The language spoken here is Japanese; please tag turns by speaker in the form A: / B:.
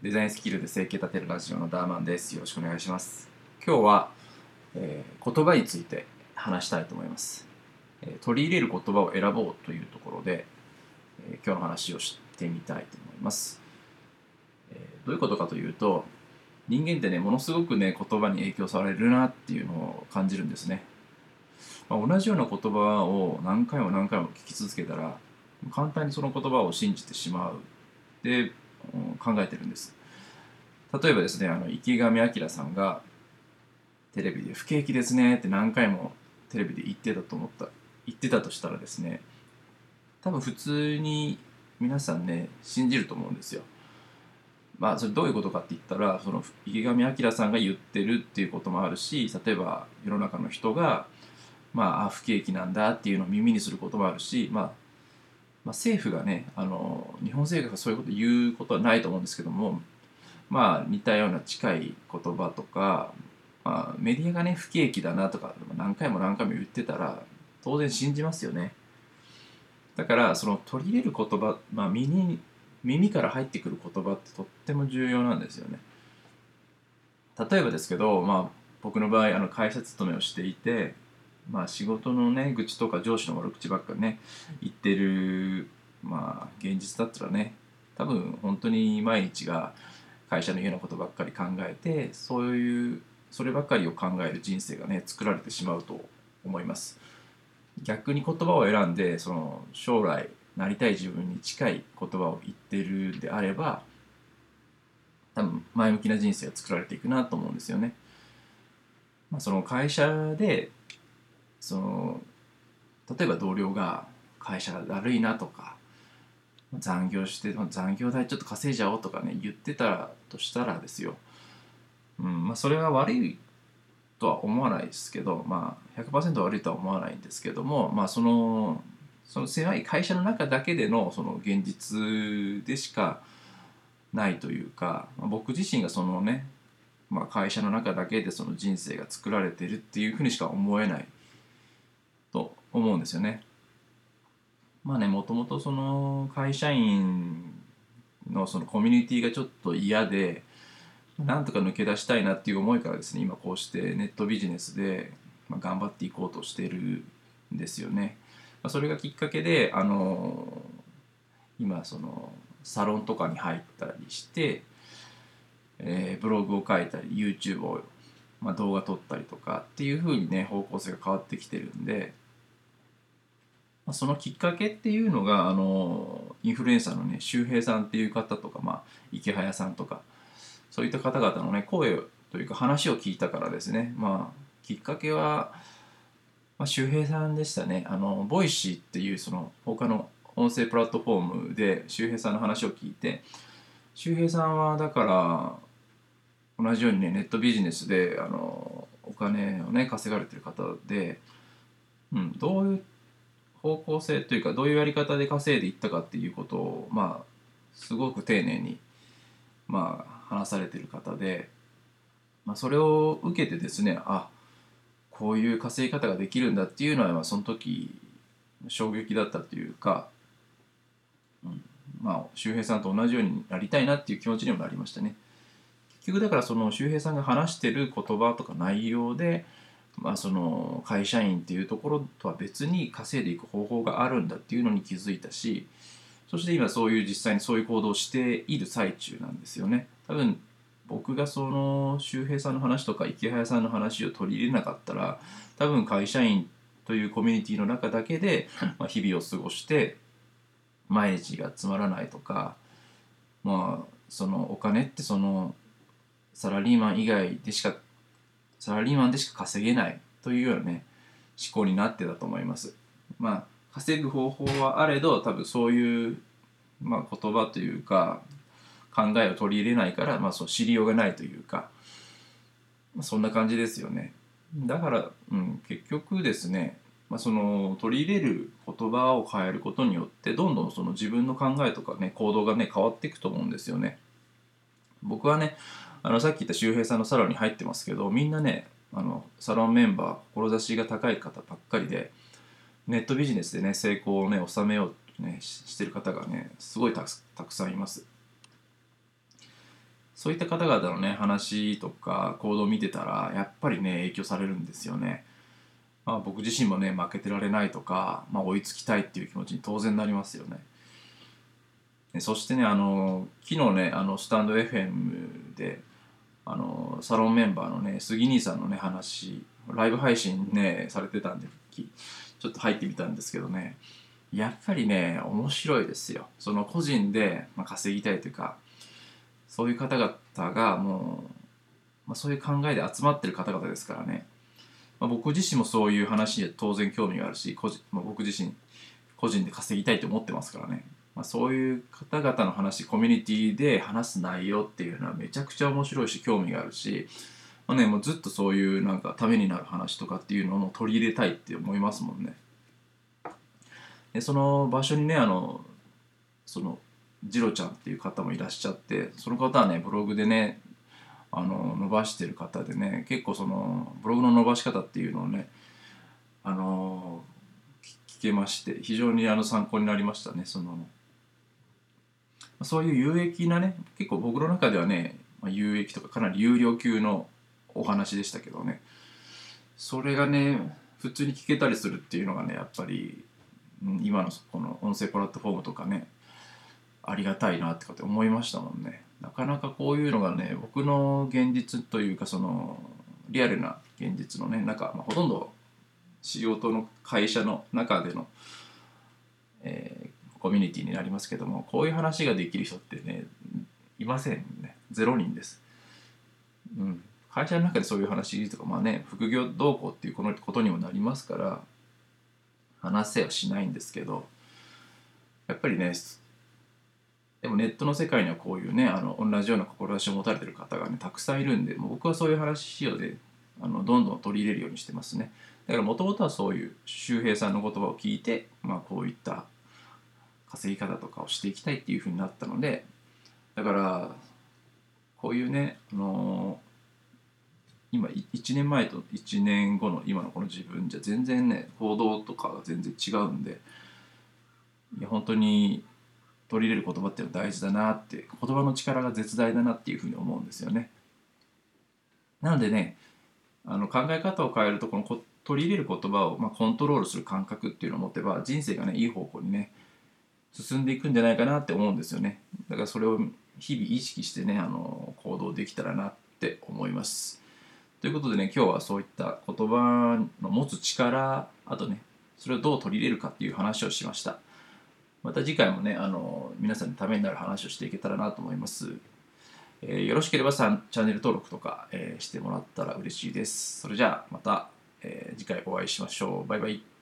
A: デザインスキルで生計立てるラジオのダーマンです。よろしくお願いします。今日は、えー言葉について話したいと思います、えー取り入れる言葉を選ぼうというところで、えー今日の話をしてみたいと思います、えーどういうことかというと、人間ってね、ものすごくね、言葉に影響されるなっていうのを感じるんですね。まあ同じような言葉を何回も何回も聞き続けたら、簡単にその言葉を信じてしまう。で、考えてるんです。例えばですね、あの池上彰さんがテレビで不景気ですねって何回もテレビで言ってたと思った、言ってたとしたらですね、多分普通に皆さんね、信じると思うんですよ。まあ、それどういうことかって言ったら、その池上彰さんが言ってるっていうこともあるし、例えば世の中の人が、まあ、あ不景気なんだっていうのを耳にすることもあるし、まあ、まあ、政府がねあの日本政府がそういうこと言うことはないと思うんですけどもまあ似たような近い言葉とか、まあ、メディアがね不景気だなとか何回も何回も言ってたら当然信じますよね。だからその取り入れる言葉、まあ、耳耳から入ってくる言葉ってとっても重要なんですよね。例えばですけど、まあ、僕の場合あの会社勤めをしていてまあ仕事のね愚痴とか上司の悪口ばっかね言ってるまあ現実だったらね多分本当に毎日が会社の嫌なことばっかり考えてそういうそればっかりを考える人生がね作られてしまうと思います。逆に言葉を選んでその将来なりたい自分に近い言葉を言ってるんであれば多分前向きな人生が作られていくなと思うんですよね、まあ、その会社でその例えば同僚が会社がだるいなとか残業して残業代ちょっと稼いじゃおうとかね言ってたとしたらですよ、うんまあ、それが悪いとは思わないですけど、まあ、100%悪いとは思わないんですけども、まあ、そのその狭い会社の中だけでのその現実でしかないというか、まあ、僕自身がそのね、まあ、会社の中だけでその人生が作られてるっていうふうにしか思えない。思うんですよね。まあね、もともとその会社員のそのコミュニティがちょっと嫌で、なんとか抜け出したいなっていう思いからですね、今こうしてネットビジネスで頑張っていこうとしてるんですよね。それがきっかけで、あの今そのサロンとかに入ったりして、えーブログを書いたり YouTube を、まあ、動画撮ったりとかっていう風にね方向性が変わってきてるんで、ま、そのきっかけっていうのがあのインフルエンサーのね周平さんっていう方とか、まあ、イケハヤさんとかそういった方々のね声というか話を聞いたからですね。まあきっかけは、まあ、周平さんでしたね。あの Voicy っていうその他の音声プラットフォームで周平さんの話を聞いて周平さんはだから同じようにねネットビジネスであのお金をね稼がれてる方で、うん、どういう方向性というかどういうやり方で稼いでいったかっていうことをまあすごく丁寧にまあ話されてる方で、まあ、それを受けてですねあこういう稼ぎ方ができるんだっていうのはまあその時衝撃だったというか、うん、まあ周平さんと同じようになりたいなっていう気持ちにもなりましたね。結局だからその周平さんが話してる言葉とか内容で、まあ、その会社員っていうところとは別に稼いでいく方法があるんだっていうのに気づいたしそして今そういう実際にそういう行動をしている最中なんですよね。多分僕がその周平さんの話とか池早さんの話を取り入れなかったら多分会社員というコミュニティの中だけで、ま、日々を過ごして毎日がつまらないとかまあそのお金ってそのサラリーマン以外でしかサラリーマンでしか稼げないというようなね思考になってたと思います。まあ稼ぐ方法はあれど多分そういう、まあ、言葉というか考えを取り入れないから、まあ、そう知りようがないというか、まあ、そんな感じですよね。だから、うん、結局ですね、まあ、その取り入れる言葉を変えることによってどんどんその自分の考えとかね行動がね変わっていくと思うんですよね。僕はねあのさっき言った周平さんのサロンに入ってますけどみんなねあのサロンメンバー志が高い方ばっかりでネットビジネスでね成功をね収めようとねししてる方がねすごいたくたくさんいますそういった方々のね話とか行動を見てたらやっぱりね影響されるんですよね。まあ、僕自身もね負けてられないとか、まあ、追いつきたいっていう気持ちに当然なりますよね。そしてねあの昨日ねあのスタンド FM であのサロンメンバーのね杉兄さんのね話ライブ配信ねされてたんでちょっと入ってみたんですけどね。やっぱりね面白いですよ。その個人で、ま、稼ぎたいというかそういう方々がもう、まあ、そういう考えで集まってる方々ですからね、まあ、僕自身もそういう話に当然興味があるし個人、まあ、僕自身個人で稼ぎたいと思ってますからね。まあ、そういう方々の話コミュニティで話す内容っていうのはめちゃくちゃ面白いし興味があるし、まあね、もうずっとそういうなんかためになる話とかっていうのを取り入れたいって思いますもんね。でその場所にねあのそのジロちゃんっていう方もいらっしゃってその方はねブログでねあの伸ばしてる方でね結構そのブログの伸ばし方っていうのをねあの聞けまして非常にあの参考になりましたねそのそういう有益なね結構僕の中ではね、まあ、有益とかかなり有料級のお話でしたけどね。それがね普通に聞けたりするっていうのがねやっぱり、うん、今のこの音声プラットフォームとかねありがたいなってかって思いましたもんね。なかなかこういうのがね僕の現実というかそのリアルな現実のね中、まあ、ほとんど仕事の会社の中での、えコミュニティになりますけどもこういう話ができる人ってねいませんね。0人です、うん、会社の中でそういう話とかまあね副業動向っていうこのことにもなりますから話せはしないんですけどやっぱりねでもネットの世界にはこういうねあの同じような志を持たれてる方がねたくさんいるんでもう僕はそういう話をであのどんどん取り入れるようにしてますね。だからもともとはそういう周平さんの言葉を聞いて、まあ、こういった稼ぎ方とかをしていきたいっていうふうになったのでだからこういうね、あのー、今1年前と1年後の今のこの自分じゃ全然ね行動とかが全然違うんでいや本当に取り入れる言葉っていうのは大事だなって言葉の力が絶大だなっていうふうに思うんですよね。なのでねあの考え方を変えるとこの取り入れる言葉を、まあ、コントロールする感覚っていうのを持てば人生がねいい方向にね進んでいくんじゃないかなって思うんですよね。だからそれを日々意識してねあの行動できたらなって思います。ということでね今日はそういった言葉の持つ力あとねそれをどう取り入れるかっていう話をしました。また次回もねあの皆さんのためになる話をしていけたらなと思います、えー、よろしければさんチャンネル登録とか、えー、してもらったら嬉しいです。それじゃあまた、えー、次回お会いしましょう。バイバイ。